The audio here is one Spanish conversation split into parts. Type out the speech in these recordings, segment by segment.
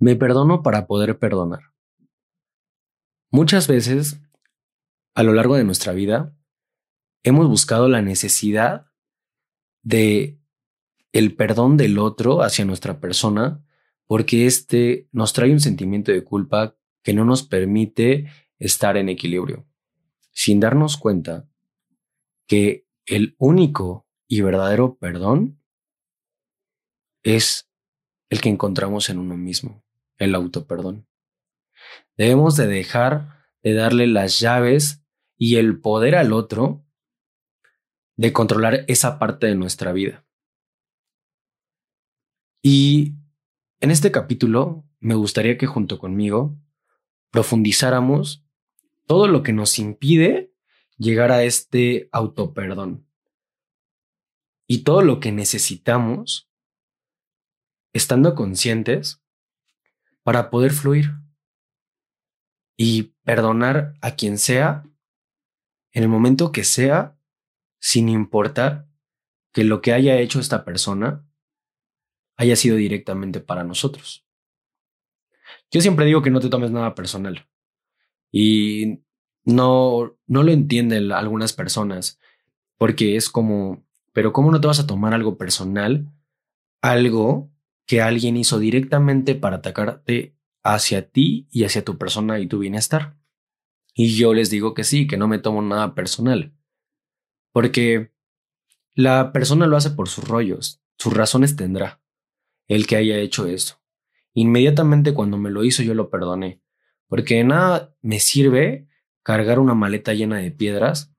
Me perdono para poder perdonar. Muchas veces, a lo largo de nuestra vida, hemos buscado la necesidad de el perdón del otro hacia nuestra persona porque este nos trae un sentimiento de culpa que no nos permite estar en equilibrio, sin darnos cuenta que el único y verdadero perdón es el que encontramos en uno mismo el autoperdón. Debemos de dejar de darle las llaves y el poder al otro de controlar esa parte de nuestra vida. Y en este capítulo me gustaría que junto conmigo profundizáramos todo lo que nos impide llegar a este autoperdón y todo lo que necesitamos estando conscientes para poder fluir y perdonar a quien sea en el momento que sea, sin importar que lo que haya hecho esta persona haya sido directamente para nosotros. Yo siempre digo que no te tomes nada personal y no, no lo entienden algunas personas porque es como, pero ¿cómo no te vas a tomar algo personal? Algo que alguien hizo directamente para atacarte hacia ti y hacia tu persona y tu bienestar. Y yo les digo que sí, que no me tomo nada personal. Porque la persona lo hace por sus rollos, sus razones tendrá, el que haya hecho eso. Inmediatamente cuando me lo hizo yo lo perdoné, porque nada me sirve cargar una maleta llena de piedras,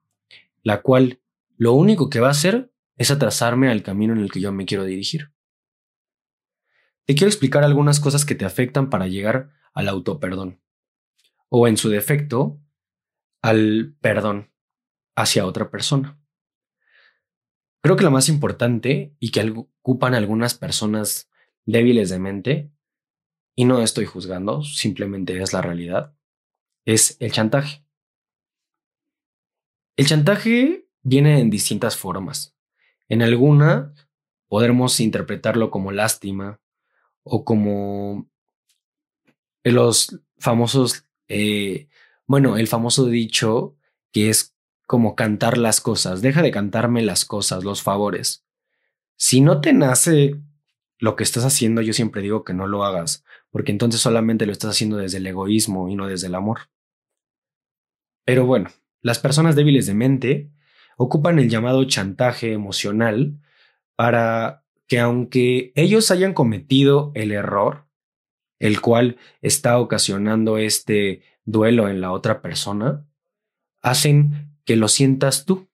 la cual lo único que va a hacer es atrasarme al camino en el que yo me quiero dirigir. Te quiero explicar algunas cosas que te afectan para llegar al autoperdón. O en su defecto, al perdón hacia otra persona. Creo que lo más importante y que ocupan algunas personas débiles de mente, y no estoy juzgando, simplemente es la realidad, es el chantaje. El chantaje viene en distintas formas. En alguna podemos interpretarlo como lástima, o como los famosos, eh, bueno, el famoso dicho que es como cantar las cosas, deja de cantarme las cosas, los favores. Si no te nace lo que estás haciendo, yo siempre digo que no lo hagas, porque entonces solamente lo estás haciendo desde el egoísmo y no desde el amor. Pero bueno, las personas débiles de mente ocupan el llamado chantaje emocional para que aunque ellos hayan cometido el error, el cual está ocasionando este duelo en la otra persona, hacen que lo sientas tú.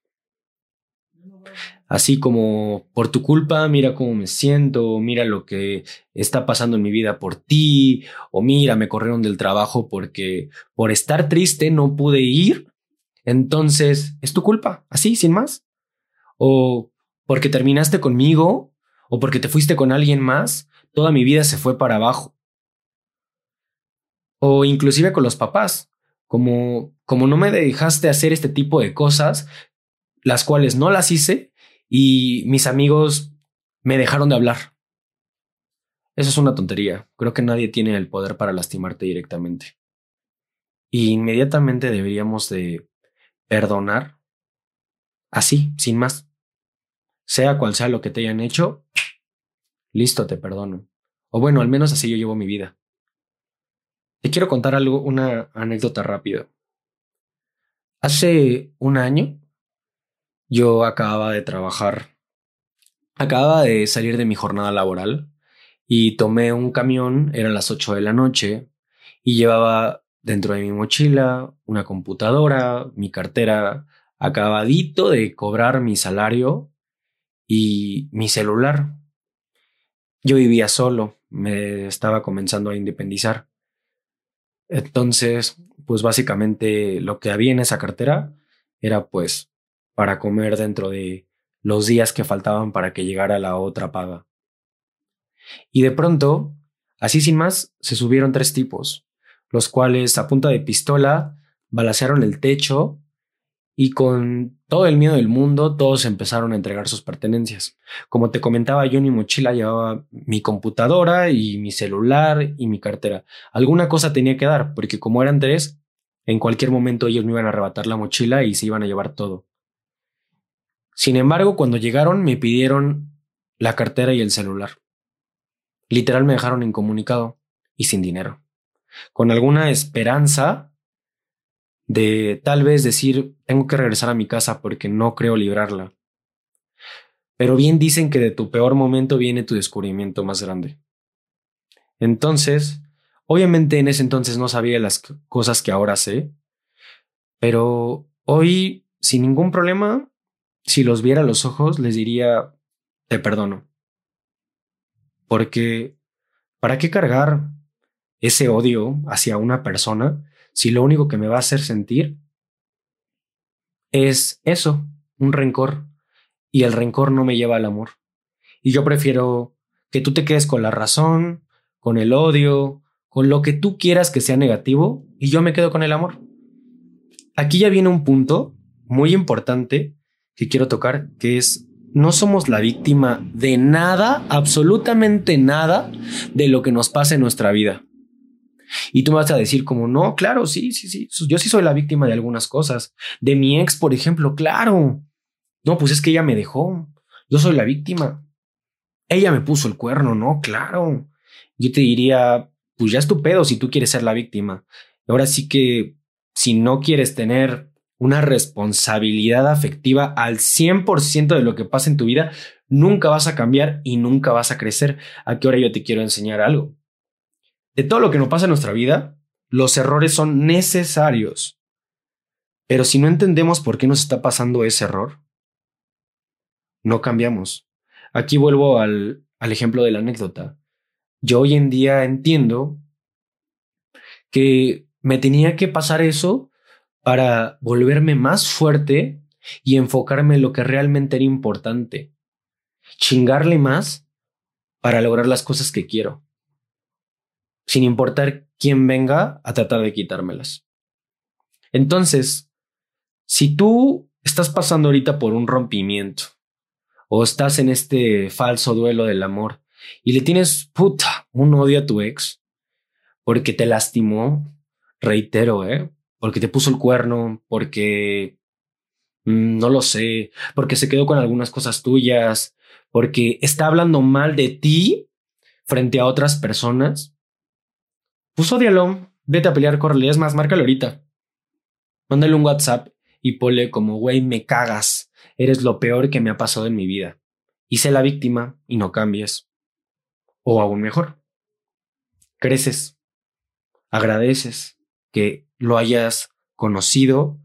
Así como por tu culpa, mira cómo me siento, mira lo que está pasando en mi vida por ti, o mira, me corrieron del trabajo porque por estar triste no pude ir, entonces es tu culpa, así, sin más. O porque terminaste conmigo, o porque te fuiste con alguien más, toda mi vida se fue para abajo. O inclusive con los papás, como, como no me dejaste hacer este tipo de cosas, las cuales no las hice y mis amigos me dejaron de hablar. Eso es una tontería. Creo que nadie tiene el poder para lastimarte directamente. Y inmediatamente deberíamos de perdonar así, sin más sea cual sea lo que te hayan hecho, listo, te perdono. O bueno, al menos así yo llevo mi vida. Te quiero contar algo, una anécdota rápida. Hace un año yo acababa de trabajar, acababa de salir de mi jornada laboral y tomé un camión, eran las 8 de la noche, y llevaba dentro de mi mochila una computadora, mi cartera, acabadito de cobrar mi salario y mi celular. Yo vivía solo, me estaba comenzando a independizar. Entonces, pues básicamente lo que había en esa cartera era pues para comer dentro de los días que faltaban para que llegara la otra paga. Y de pronto, así sin más, se subieron tres tipos, los cuales a punta de pistola balacearon el techo y con todo el miedo del mundo, todos empezaron a entregar sus pertenencias. Como te comentaba, yo en mi mochila llevaba mi computadora y mi celular y mi cartera. Alguna cosa tenía que dar, porque como eran tres, en cualquier momento ellos me iban a arrebatar la mochila y se iban a llevar todo. Sin embargo, cuando llegaron me pidieron la cartera y el celular. Literal me dejaron incomunicado y sin dinero. Con alguna esperanza de tal vez decir, tengo que regresar a mi casa porque no creo librarla. Pero bien dicen que de tu peor momento viene tu descubrimiento más grande. Entonces, obviamente en ese entonces no sabía las cosas que ahora sé, pero hoy, sin ningún problema, si los viera a los ojos, les diría, te perdono. Porque, ¿para qué cargar ese odio hacia una persona si lo único que me va a hacer sentir es eso, un rencor, y el rencor no me lleva al amor. Y yo prefiero que tú te quedes con la razón, con el odio, con lo que tú quieras que sea negativo, y yo me quedo con el amor. Aquí ya viene un punto muy importante que quiero tocar, que es no somos la víctima de nada, absolutamente nada de lo que nos pasa en nuestra vida. Y tú me vas a decir como, no, claro, sí, sí, sí, yo sí soy la víctima de algunas cosas. De mi ex, por ejemplo, claro. No, pues es que ella me dejó. Yo soy la víctima. Ella me puso el cuerno, no, claro. Yo te diría, pues ya es tu pedo si tú quieres ser la víctima. Ahora sí que si no quieres tener una responsabilidad afectiva al 100% de lo que pasa en tu vida, nunca vas a cambiar y nunca vas a crecer. ¿A qué hora yo te quiero enseñar algo? De todo lo que nos pasa en nuestra vida, los errores son necesarios. Pero si no entendemos por qué nos está pasando ese error, no cambiamos. Aquí vuelvo al, al ejemplo de la anécdota. Yo hoy en día entiendo que me tenía que pasar eso para volverme más fuerte y enfocarme en lo que realmente era importante. Chingarle más para lograr las cosas que quiero sin importar quién venga a tratar de quitármelas. Entonces, si tú estás pasando ahorita por un rompimiento o estás en este falso duelo del amor y le tienes puta un odio a tu ex porque te lastimó, reitero, ¿eh? porque te puso el cuerno, porque mm, no lo sé, porque se quedó con algunas cosas tuyas, porque está hablando mal de ti frente a otras personas, pues odialo, vete a pelear, córrele, es más, márcalo ahorita. Mándale un WhatsApp y ponle como, güey, me cagas, eres lo peor que me ha pasado en mi vida. Y sé la víctima y no cambies. O aún mejor, creces, agradeces que lo hayas conocido,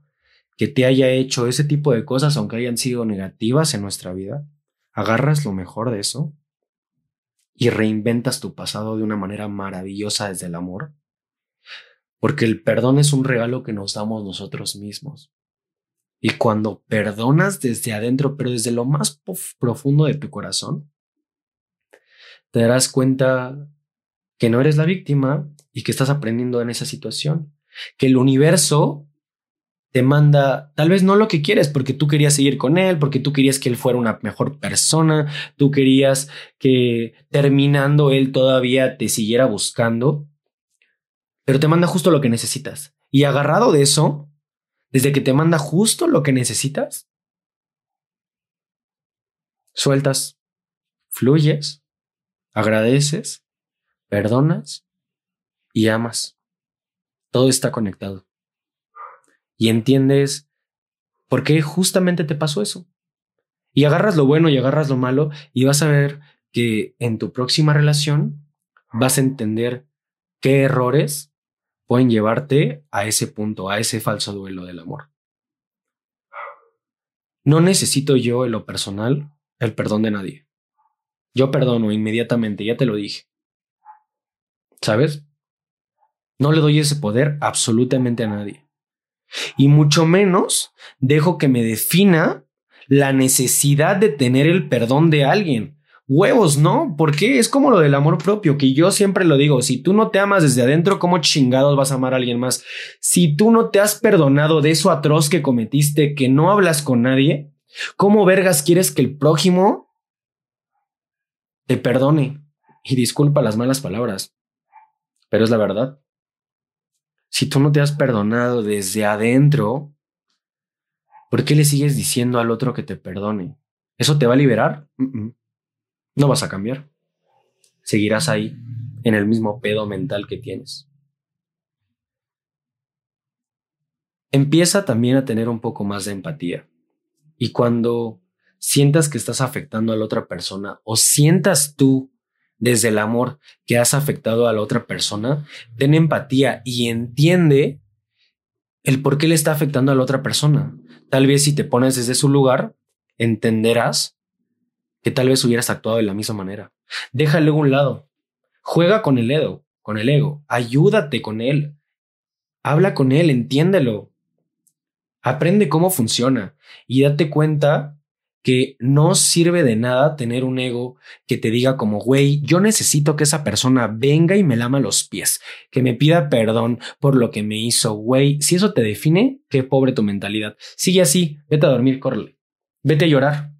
que te haya hecho ese tipo de cosas, aunque hayan sido negativas en nuestra vida. Agarras lo mejor de eso y reinventas tu pasado de una manera maravillosa desde el amor. Porque el perdón es un regalo que nos damos nosotros mismos. Y cuando perdonas desde adentro, pero desde lo más profundo de tu corazón, te darás cuenta que no eres la víctima y que estás aprendiendo en esa situación. Que el universo te manda tal vez no lo que quieres porque tú querías seguir con él, porque tú querías que él fuera una mejor persona, tú querías que terminando él todavía te siguiera buscando, pero te manda justo lo que necesitas. Y agarrado de eso, desde que te manda justo lo que necesitas, sueltas, fluyes, agradeces, perdonas y amas. Todo está conectado y entiendes por qué justamente te pasó eso. Y agarras lo bueno y agarras lo malo y vas a ver que en tu próxima relación vas a entender qué errores pueden llevarte a ese punto, a ese falso duelo del amor. No necesito yo en lo personal el perdón de nadie. Yo perdono inmediatamente, ya te lo dije. ¿Sabes? No le doy ese poder absolutamente a nadie. Y mucho menos dejo que me defina la necesidad de tener el perdón de alguien. Huevos, ¿no? Porque es como lo del amor propio, que yo siempre lo digo, si tú no te amas desde adentro, ¿cómo chingados vas a amar a alguien más? Si tú no te has perdonado de eso atroz que cometiste, que no hablas con nadie, ¿cómo vergas quieres que el prójimo te perdone? Y disculpa las malas palabras, pero es la verdad. Si tú no te has perdonado desde adentro, ¿por qué le sigues diciendo al otro que te perdone? ¿Eso te va a liberar? No vas a cambiar. Seguirás ahí, en el mismo pedo mental que tienes. Empieza también a tener un poco más de empatía. Y cuando sientas que estás afectando a la otra persona o sientas tú desde el amor que has afectado a la otra persona, ten empatía y entiende el por qué le está afectando a la otra persona. Tal vez si te pones desde su lugar, entenderás que tal vez hubieras actuado de la misma manera. Déjale a un lado. Juega con el ego, con el ego. Ayúdate con él. Habla con él, entiéndelo. Aprende cómo funciona y date cuenta que no sirve de nada tener un ego que te diga como, güey, yo necesito que esa persona venga y me lama los pies, que me pida perdón por lo que me hizo, güey. Si eso te define, qué pobre tu mentalidad. Sigue así, vete a dormir, córrele. Vete a llorar.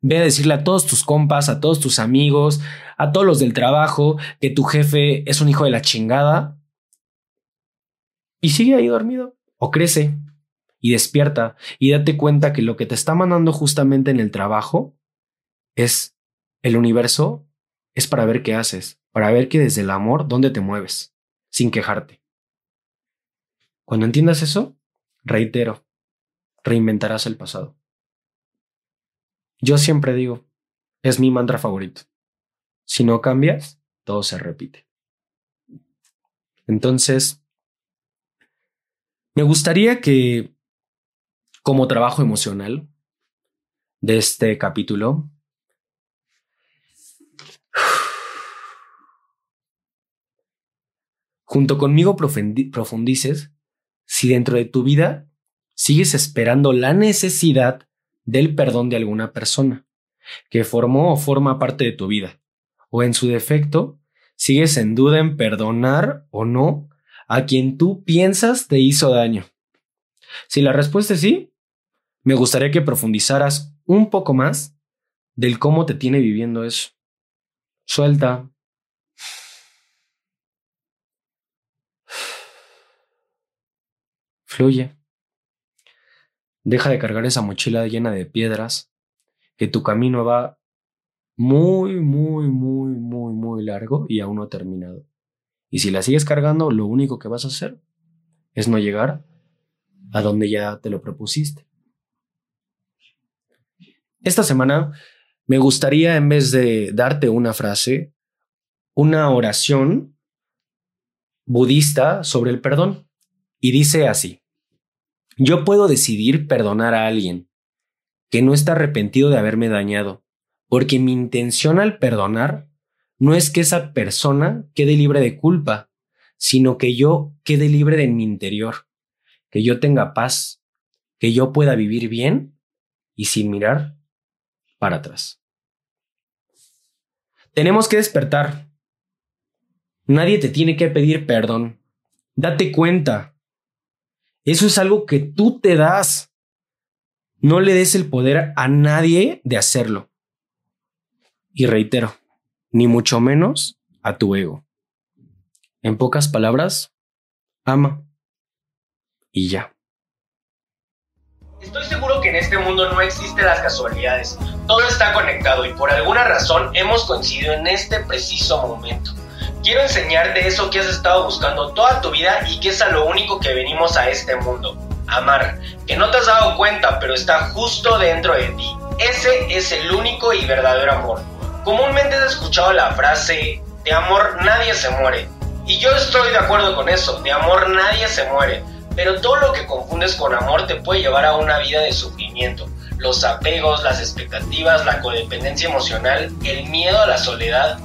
Ve a decirle a todos tus compas, a todos tus amigos, a todos los del trabajo, que tu jefe es un hijo de la chingada. Y sigue ahí dormido. O crece y despierta y date cuenta que lo que te está mandando justamente en el trabajo es el universo, es para ver qué haces, para ver que desde el amor, dónde te mueves, sin quejarte. Cuando entiendas eso, reitero, reinventarás el pasado. Yo siempre digo, es mi mantra favorito. Si no cambias, todo se repite. Entonces, me gustaría que, como trabajo emocional de este capítulo, junto conmigo profundices si dentro de tu vida sigues esperando la necesidad del perdón de alguna persona que formó o forma parte de tu vida, o en su defecto, sigues en duda en perdonar o no a quien tú piensas te hizo daño. Si la respuesta es sí, me gustaría que profundizaras un poco más del cómo te tiene viviendo eso. Suelta. Fluye. Deja de cargar esa mochila llena de piedras, que tu camino va muy, muy, muy, muy, muy largo y aún no terminado. Y si la sigues cargando, lo único que vas a hacer es no llegar a donde ya te lo propusiste. Esta semana me gustaría, en vez de darte una frase, una oración budista sobre el perdón. Y dice así. Yo puedo decidir perdonar a alguien que no está arrepentido de haberme dañado, porque mi intención al perdonar no es que esa persona quede libre de culpa, sino que yo quede libre de mi interior, que yo tenga paz, que yo pueda vivir bien y sin mirar para atrás. Tenemos que despertar. Nadie te tiene que pedir perdón. Date cuenta eso es algo que tú te das. No le des el poder a nadie de hacerlo. Y reitero, ni mucho menos a tu ego. En pocas palabras, ama. Y ya. Estoy seguro en este mundo no existen las casualidades. Todo está conectado y por alguna razón hemos coincidido en este preciso momento. Quiero enseñarte eso que has estado buscando toda tu vida y que es a lo único que venimos a este mundo. Amar, que no te has dado cuenta, pero está justo dentro de ti. Ese es el único y verdadero amor. Comúnmente has escuchado la frase, de amor nadie se muere. Y yo estoy de acuerdo con eso, de amor nadie se muere. Pero todo lo que confundes con amor te puede llevar a una vida de sufrimiento. Los apegos, las expectativas, la codependencia emocional, el miedo a la soledad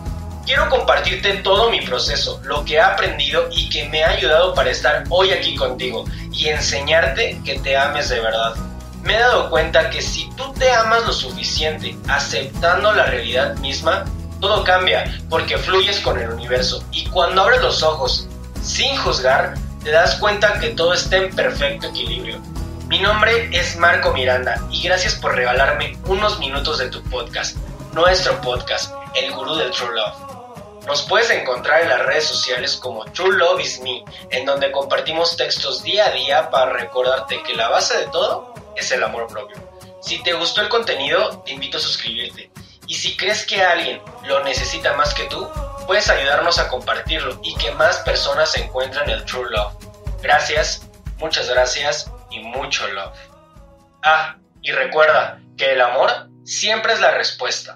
Quiero compartirte todo mi proceso, lo que he aprendido y que me ha ayudado para estar hoy aquí contigo y enseñarte que te ames de verdad. me he dado cuenta que si tú te amas lo suficiente, aceptando la realidad misma, todo cambia porque fluyes con el universo y cuando abres los ojos sin juzgar, te das cuenta que todo está en perfecto equilibrio. Mi nombre es Marco Miranda y gracias por regalarme unos minutos de tu podcast, nuestro podcast, El Gurú del True Love. Nos puedes encontrar en las redes sociales como True Love is Me, en donde compartimos textos día a día para recordarte que la base de todo es el amor propio. Si te gustó el contenido, te invito a suscribirte. Y si crees que alguien lo necesita más que tú, puedes ayudarnos a compartirlo y que más personas encuentren el True Love. Gracias, muchas gracias y mucho love. Ah, y recuerda que el amor siempre es la respuesta.